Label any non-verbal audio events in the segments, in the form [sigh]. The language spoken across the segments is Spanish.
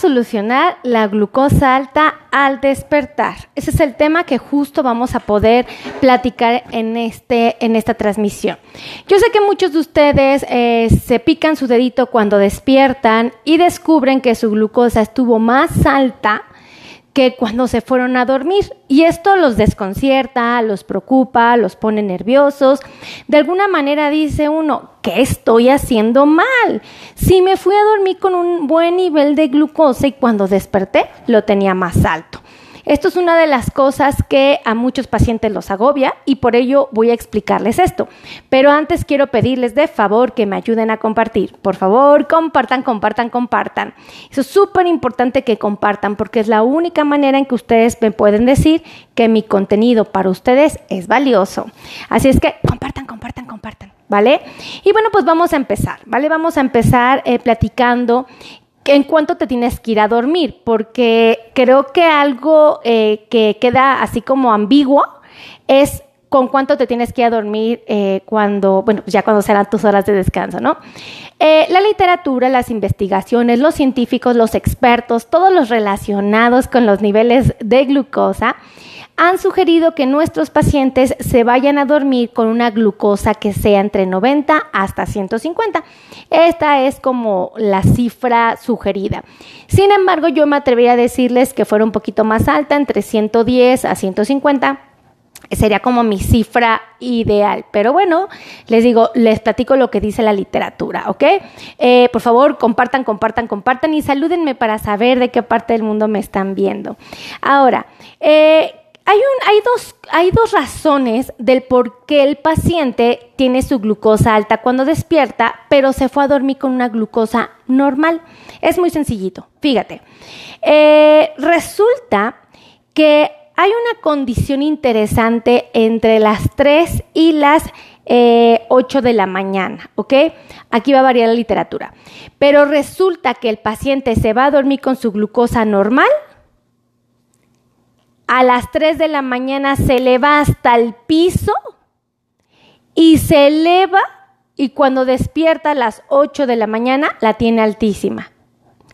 solucionar la glucosa alta al despertar? Ese es el tema que justo vamos a poder platicar en, este, en esta transmisión. Yo sé que muchos de ustedes eh, se pican su dedito cuando despiertan y descubren que su glucosa estuvo más alta que cuando se fueron a dormir. Y esto los desconcierta, los preocupa, los pone nerviosos. De alguna manera dice uno, ¿qué estoy haciendo mal? Si me fui a dormir con un buen nivel de glucosa y cuando desperté lo tenía más alto. Esto es una de las cosas que a muchos pacientes los agobia y por ello voy a explicarles esto. Pero antes quiero pedirles de favor que me ayuden a compartir. Por favor, compartan, compartan, compartan. Es súper importante que compartan porque es la única manera en que ustedes me pueden decir que mi contenido para ustedes es valioso. Así es que compartan, compartan, compartan. ¿Vale? Y bueno, pues vamos a empezar, ¿vale? Vamos a empezar eh, platicando en cuánto te tienes que ir a dormir, porque creo que algo eh, que queda así como ambiguo es con cuánto te tienes que ir a dormir eh, cuando, bueno, ya cuando serán tus horas de descanso, ¿no? Eh, la literatura, las investigaciones, los científicos, los expertos, todos los relacionados con los niveles de glucosa, han sugerido que nuestros pacientes se vayan a dormir con una glucosa que sea entre 90 hasta 150. Esta es como la cifra sugerida. Sin embargo, yo me atrevería a decirles que fuera un poquito más alta, entre 110 a 150 sería como mi cifra ideal. Pero bueno, les digo, les platico lo que dice la literatura, ¿ok? Eh, por favor, compartan, compartan, compartan y salúdenme para saber de qué parte del mundo me están viendo. Ahora, eh, hay, dos, hay dos razones del por qué el paciente tiene su glucosa alta cuando despierta, pero se fue a dormir con una glucosa normal. Es muy sencillito, fíjate. Eh, resulta que hay una condición interesante entre las 3 y las 8 eh, de la mañana, ¿ok? Aquí va a variar la literatura. Pero resulta que el paciente se va a dormir con su glucosa normal a las 3 de la mañana se eleva hasta el piso y se eleva y cuando despierta a las 8 de la mañana la tiene altísima.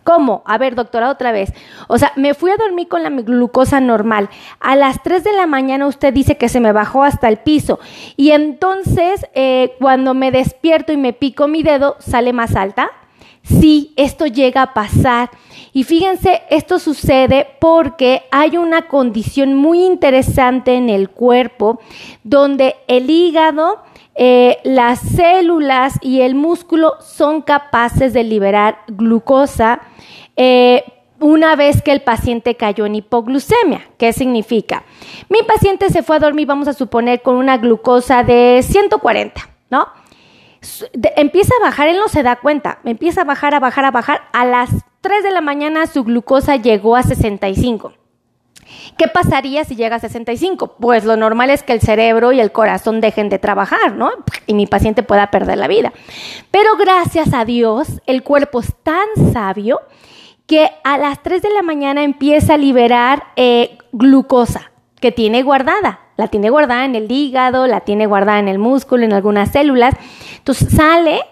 ¿Cómo? A ver, doctora, otra vez. O sea, me fui a dormir con la glucosa normal. A las 3 de la mañana usted dice que se me bajó hasta el piso. Y entonces, eh, cuando me despierto y me pico mi dedo, ¿sale más alta? Sí, esto llega a pasar. Y fíjense, esto sucede porque hay una condición muy interesante en el cuerpo donde el hígado, eh, las células y el músculo son capaces de liberar glucosa eh, una vez que el paciente cayó en hipoglucemia. ¿Qué significa? Mi paciente se fue a dormir, vamos a suponer, con una glucosa de 140, ¿no? Empieza a bajar, él no se da cuenta, empieza a bajar, a bajar, a bajar. A las 3 de la mañana su glucosa llegó a 65. ¿Qué pasaría si llega a 65? Pues lo normal es que el cerebro y el corazón dejen de trabajar, ¿no? Y mi paciente pueda perder la vida. Pero gracias a Dios, el cuerpo es tan sabio que a las 3 de la mañana empieza a liberar eh, glucosa que tiene guardada la tiene guardada en el hígado, la tiene guardada en el músculo, en algunas células. Entonces sale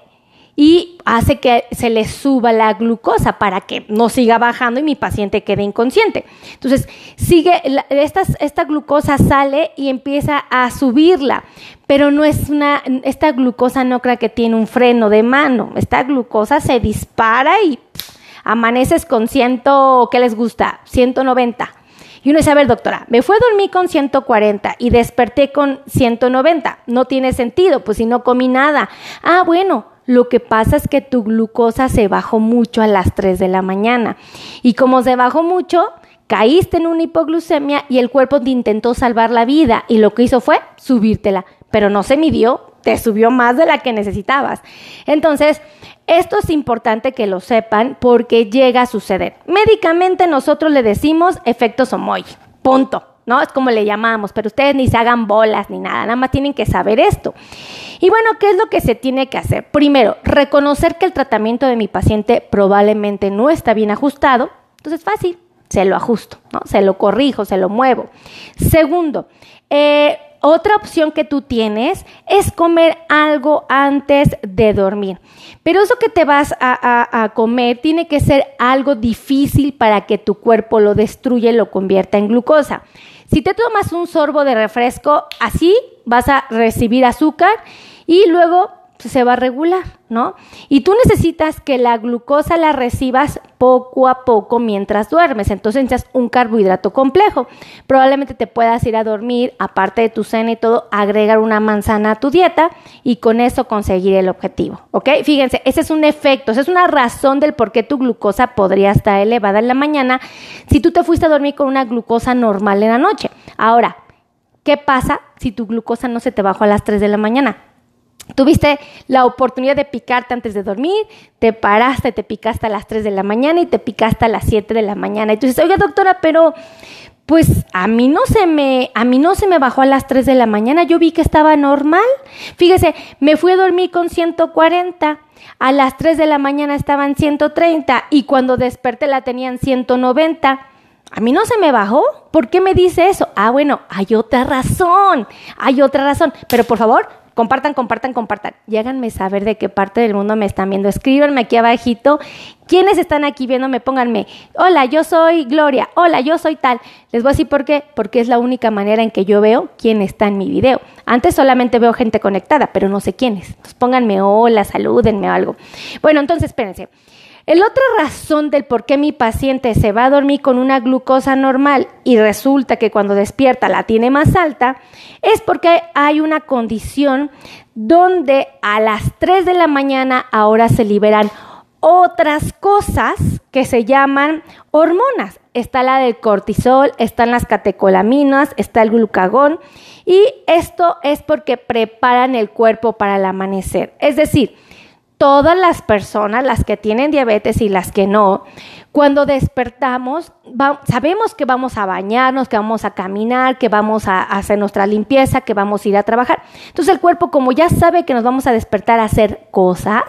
y hace que se le suba la glucosa para que no siga bajando y mi paciente quede inconsciente. Entonces, sigue, esta, esta glucosa sale y empieza a subirla, pero no es una, esta glucosa no cree que tiene un freno de mano, esta glucosa se dispara y amaneces con ciento, ¿qué les gusta? 190 y uno dice, a ver, doctora, me fue a dormir con 140 y desperté con 190. No tiene sentido, pues si no comí nada. Ah, bueno, lo que pasa es que tu glucosa se bajó mucho a las 3 de la mañana. Y como se bajó mucho, caíste en una hipoglucemia y el cuerpo te intentó salvar la vida y lo que hizo fue subírtela, pero no se midió, te subió más de la que necesitabas. Entonces, esto es importante que lo sepan porque llega a suceder. Médicamente nosotros le decimos efecto Somoy, punto. ¿no? Es como le llamamos, pero ustedes ni se hagan bolas ni nada, nada más tienen que saber esto. Y bueno, ¿qué es lo que se tiene que hacer? Primero, reconocer que el tratamiento de mi paciente probablemente no está bien ajustado, entonces fácil, se lo ajusto, ¿no? Se lo corrijo, se lo muevo. Segundo, eh, otra opción que tú tienes es comer algo antes de dormir. Pero eso que te vas a, comer tiene que ser algo difícil para que tu cuerpo lo destruya y lo convierta en glucosa. Si te tomas un sorbo de refresco, así vas a recibir azúcar y luego se va a regular, ¿no? Y tú necesitas que la glucosa la recibas poco a poco mientras duermes. Entonces necesitas un carbohidrato complejo. Probablemente te puedas ir a dormir, aparte de tu cena y todo, agregar una manzana a tu dieta y con eso conseguir el objetivo, ¿ok? Fíjense, ese es un efecto, esa es una razón del por qué tu glucosa podría estar elevada en la mañana si tú te fuiste a dormir con una glucosa normal en la noche. Ahora, ¿qué pasa si tu glucosa no se te bajó a las 3 de la mañana? Tuviste la oportunidad de picarte antes de dormir, te paraste, te picaste a las 3 de la mañana y te picaste a las 7 de la mañana. Y tú dices, oiga doctora, pero pues a mí no se me, a mí no se me bajó a las 3 de la mañana, yo vi que estaba normal. Fíjese, me fui a dormir con 140, a las 3 de la mañana estaban 130 y cuando desperté la tenían 190. A mí no se me bajó. ¿Por qué me dice eso? Ah, bueno, hay otra razón. Hay otra razón. Pero por favor, Compartan, compartan, compartan. Y háganme saber de qué parte del mundo me están viendo. Escríbanme aquí abajito. ¿Quiénes están aquí viéndome? Pónganme, hola, yo soy Gloria, hola, yo soy tal. Les voy a decir por qué, porque es la única manera en que yo veo quién está en mi video. Antes solamente veo gente conectada, pero no sé quiénes. Entonces pónganme hola, salúdenme o algo. Bueno, entonces espérense. El otra razón del por qué mi paciente se va a dormir con una glucosa normal y resulta que cuando despierta la tiene más alta es porque hay una condición donde a las 3 de la mañana ahora se liberan otras cosas que se llaman hormonas. Está la del cortisol, están las catecolaminas, está el glucagón y esto es porque preparan el cuerpo para el amanecer. Es decir, todas las personas, las que tienen diabetes y las que no, cuando despertamos, sabemos que vamos a bañarnos, que vamos a caminar, que vamos a hacer nuestra limpieza, que vamos a ir a trabajar. Entonces el cuerpo, como ya sabe que nos vamos a despertar a hacer cosas,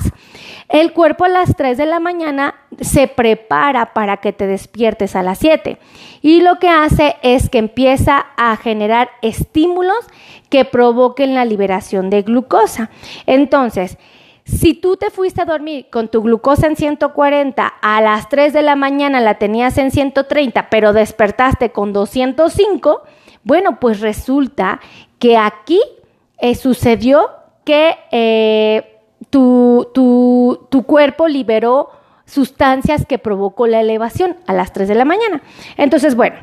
el cuerpo a las 3 de la mañana se prepara para que te despiertes a las 7. Y lo que hace es que empieza a generar estímulos que provoquen la liberación de glucosa. Entonces, si tú te fuiste a dormir con tu glucosa en 140, a las 3 de la mañana la tenías en 130, pero despertaste con 205, bueno, pues resulta que aquí eh, sucedió que eh, tu, tu cuerpo liberó sustancias que provocó la elevación a las 3 de la mañana. Entonces, bueno,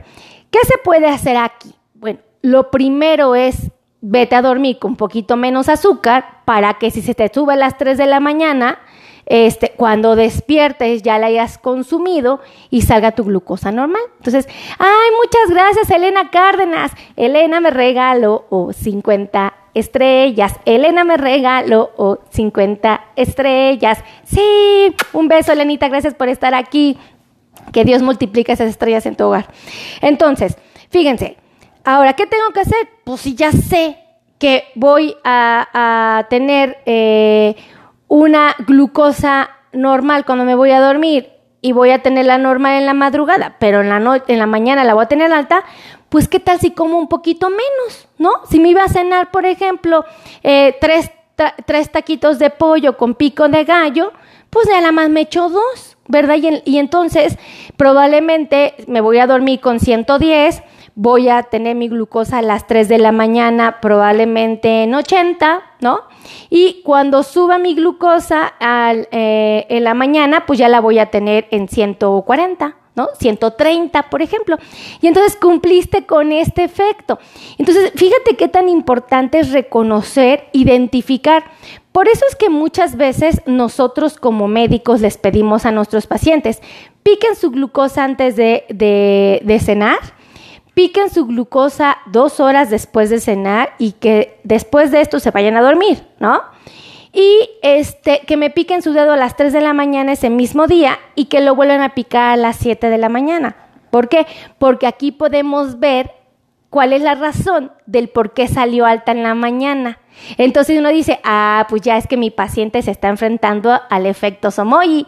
¿qué se puede hacer aquí? Bueno, lo primero es vete a dormir con un poquito menos azúcar para que si se te sube a las 3 de la mañana, este, cuando despiertes ya la hayas consumido y salga tu glucosa normal. Entonces, ay, muchas gracias Elena Cárdenas. Elena me regaló 50 estrellas. Elena me regaló 50 estrellas. Sí, un beso Elenita, gracias por estar aquí. Que Dios multiplique esas estrellas en tu hogar. Entonces, fíjense, Ahora, ¿qué tengo que hacer? Pues si ya sé que voy a, tener eh, una glucosa normal cuando me voy a dormir y voy a tener la normal en la madrugada, pero en la, en la mañana la voy a tener alta, pues qué tal si como un poquito menos, ¿no? Si me iba a cenar, por ejemplo, eh, tres, tres taquitos de pollo con pico de gallo, pues nada más me echo dos, ¿verdad? Y, y entonces probablemente me voy a dormir con 110 voy a tener mi glucosa a las 3 de la mañana, probablemente en 80, ¿no? Y cuando suba mi glucosa eh, en la mañana, pues ya la voy a tener en 140. ¿no? 130, por ejemplo. Y entonces cumpliste con este efecto. Entonces, fíjate qué tan importante es reconocer, identificar. Por eso es que muchas veces nosotros como médicos les pedimos a nuestros pacientes, piquen su glucosa antes de, de cenar piquen su glucosa dos horas después de cenar y que después de esto se vayan a dormir, ¿no? Y este, que me piquen su dedo a las 3 de la mañana ese mismo día y que lo vuelvan a picar a las 7 de la mañana. ¿Por qué? Porque aquí podemos ver cuál es la razón del por qué salió alta en la mañana. Entonces uno dice, ah, pues ya es que mi paciente se está enfrentando al efecto Somoyi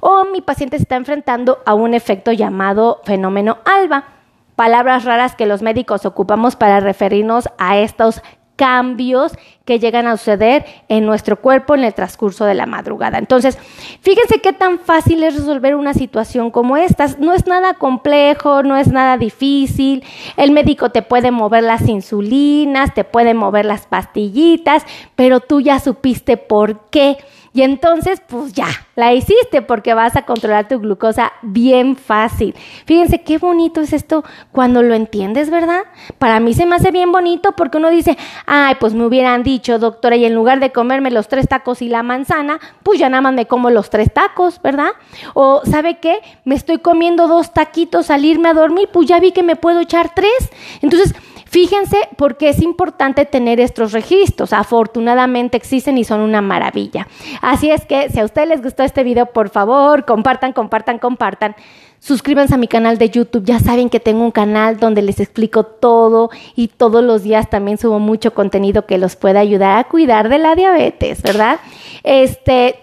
o mi paciente se está enfrentando a un efecto llamado fenómeno alba palabras raras que los médicos ocupamos para referirnos a estos cambios que llegan a suceder en nuestro cuerpo en el transcurso de la madrugada. Entonces, fíjense qué tan fácil es resolver una situación como esta. No es nada complejo, no es nada difícil. El médico te puede mover las insulinas, te puede mover las pastillitas, pero tú ya supiste por qué. Y entonces, pues ya, la hiciste porque vas a controlar tu glucosa bien fácil. Fíjense qué bonito es esto cuando lo entiendes, ¿verdad? Para mí se me hace bien bonito porque uno dice, ay, pues me hubieran dicho, doctora, y en lugar de comerme los tres tacos y la manzana, pues ya nada más me como los tres tacos, ¿verdad? O, ¿sabe qué? Me estoy comiendo dos taquitos al irme a dormir, pues ya vi que me puedo echar tres. Entonces, Fíjense porque es importante tener estos registros. Afortunadamente existen y son una maravilla. Así es que si a ustedes les gustó este video, por favor, compartan, compartan, compartan. Suscríbanse a mi canal de YouTube. Ya saben que tengo un canal donde les explico todo y todos los días también subo mucho contenido que los pueda ayudar a cuidar de la diabetes, ¿verdad? Este,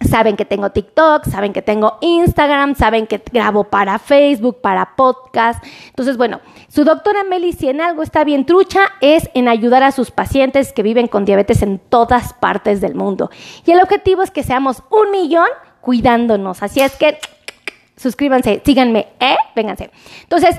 Saben que tengo TikTok, saben que tengo Instagram, saben que grabo para Facebook, para podcast. Entonces, bueno, su doctora Meli, si en algo está bien trucha, es en ayudar a sus pacientes que viven con diabetes en todas partes del mundo. Y el objetivo es que seamos un millón cuidándonos. Así es que [tsk] suscríbanse, síganme, ¿eh? Vénganse. Entonces,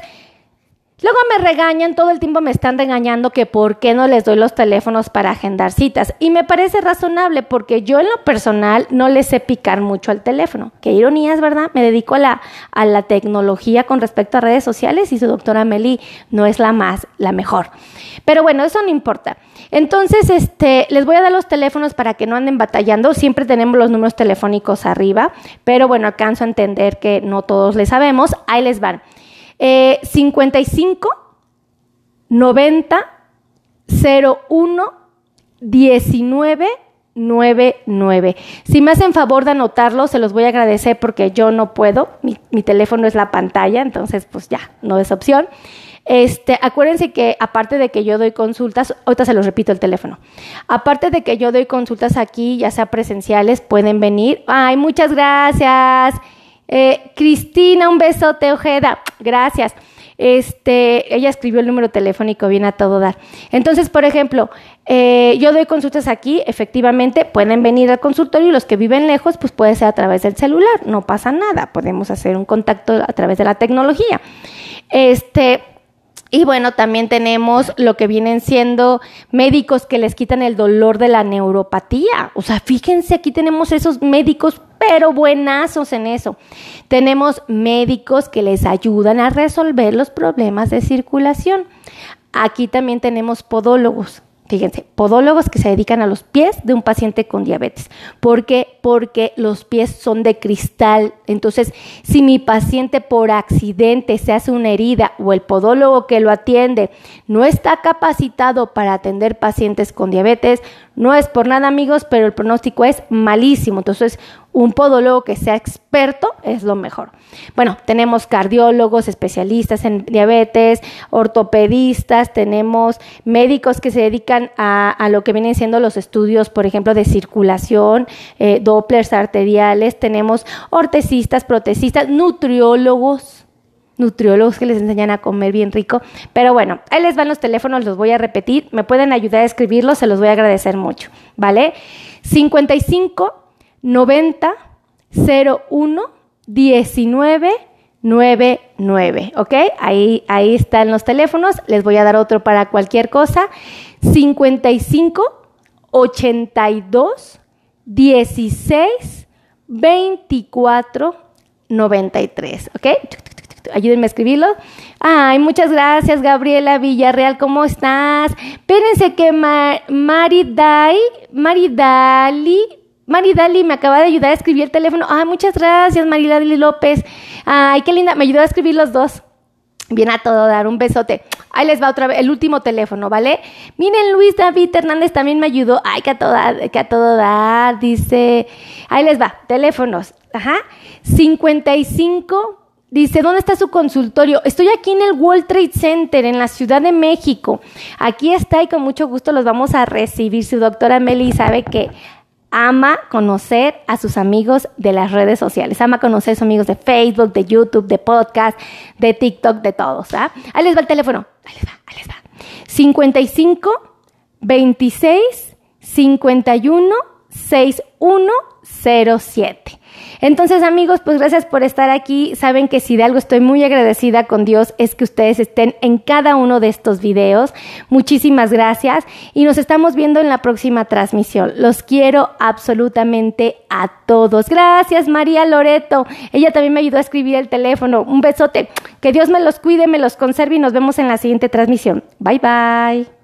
Luego me regañan, todo el tiempo me están regañando que por qué no les doy los teléfonos para agendar citas. Y me parece razonable porque yo en lo personal no les sé picar mucho al teléfono. Qué ironías, ¿verdad? Me dedico a la, a la tecnología con respecto a redes sociales y su doctora Meli no es la más, la mejor. Pero bueno, eso no importa. Entonces, este, les voy a dar los teléfonos para que no anden batallando. Siempre tenemos los números telefónicos arriba, pero bueno, alcanzo a entender que no todos les sabemos. Ahí les van. 55 90 01 19 99. Si me hacen favor de anotarlo, se los voy a agradecer porque yo no puedo. Mi, mi, teléfono es la pantalla, entonces pues ya, no es opción. Este, acuérdense que aparte de que yo doy consultas, ahorita se los repito el teléfono. Aparte de que yo doy consultas aquí, ya sea presenciales, pueden venir. Ay, muchas gracias. Eh, Cristina, un besote, Ojeda. Gracias. Este, ella escribió el número telefónico bien a todo dar. Entonces, por ejemplo, eh, yo doy consultas aquí, efectivamente, pueden venir al consultorio y los que viven lejos, pues puede ser a través del celular, no pasa nada, podemos hacer un contacto a través de la tecnología. Este, y bueno, también tenemos lo que vienen siendo médicos que les quitan el dolor de la neuropatía. O sea, fíjense, aquí tenemos esos médicos, pero buenazos en eso. Tenemos médicos que les ayudan a resolver los problemas de circulación. Aquí también tenemos podólogos Fíjense, podólogos que se dedican a los pies de un paciente con diabetes. ¿Por qué? Porque los pies son de cristal. Entonces, si mi paciente por accidente se hace una herida o el podólogo que lo atiende no está capacitado para atender pacientes con diabetes, no es por nada amigos, pero el pronóstico es malísimo. Entonces, un podólogo que sea experto es lo mejor. Bueno, tenemos cardiólogos, especialistas en diabetes, ortopedistas, tenemos médicos que se dedican a, lo que vienen siendo los estudios, por ejemplo, de circulación, eh, dopplers arteriales, tenemos ortesistas, protesistas, nutriólogos nutriólogos que les enseñan a comer bien rico. Pero bueno, ahí les van los teléfonos, los voy a repetir. Me pueden ayudar a escribirlos, se los voy a agradecer mucho. ¿Vale? 55 90 01 19 99, ¿ok? Ahí, ahí están los teléfonos, les voy a dar otro para cualquier cosa. 55 82 16 24 93, ¿ok? Ayúdenme a escribirlo. Ay, muchas gracias, Gabriela Villarreal, ¿cómo estás? Espérense que Maridai, Maridali, Maridali me acaba de ayudar a escribir el teléfono. Ay, muchas gracias, Maridali López. Ay, qué linda, me ayudó a escribir los dos. Bien a todo dar, un besote. Ahí les va otra vez, el último teléfono, ¿vale? Miren, Luis David Hernández también me ayudó. Ay, que a todo dar, que a todo dar, dice. Ahí les va, teléfonos. Ajá. 55 Dice, ¿dónde está su consultorio? Estoy aquí en el World Trade Center, en la Ciudad de México. Aquí está y con mucho gusto los vamos a recibir. Su doctora Meli sabe que ama conocer a sus amigos de las redes sociales, ama conocer a sus amigos de Facebook, de YouTube, de podcast, de TikTok, de todos. ¿ah? Ahí les va el teléfono, ahí les va, ahí les va. 55 26 51 6107. Entonces amigos, pues gracias por estar aquí. Saben que si de algo estoy muy agradecida con Dios es que ustedes estén en cada uno de estos videos. Muchísimas gracias y nos estamos viendo en la próxima transmisión. Los quiero absolutamente a todos. Gracias María Loreto. Ella también me ayudó a escribir el teléfono. Un besote. Que Dios me los cuide, me los conserve y nos vemos en la siguiente transmisión. Bye bye.